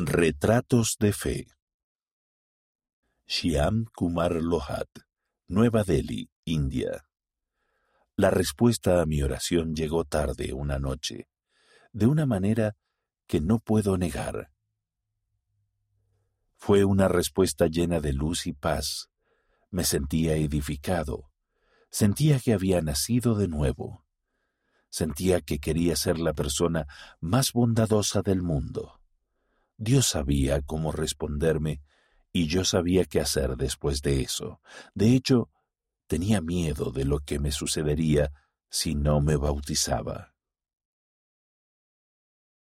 Retratos de Fe Shyam Kumar Lohat, Nueva Delhi, India. La respuesta a mi oración llegó tarde una noche, de una manera que no puedo negar. Fue una respuesta llena de luz y paz. Me sentía edificado. Sentía que había nacido de nuevo. Sentía que quería ser la persona más bondadosa del mundo. Dios sabía cómo responderme y yo sabía qué hacer después de eso. De hecho, tenía miedo de lo que me sucedería si no me bautizaba.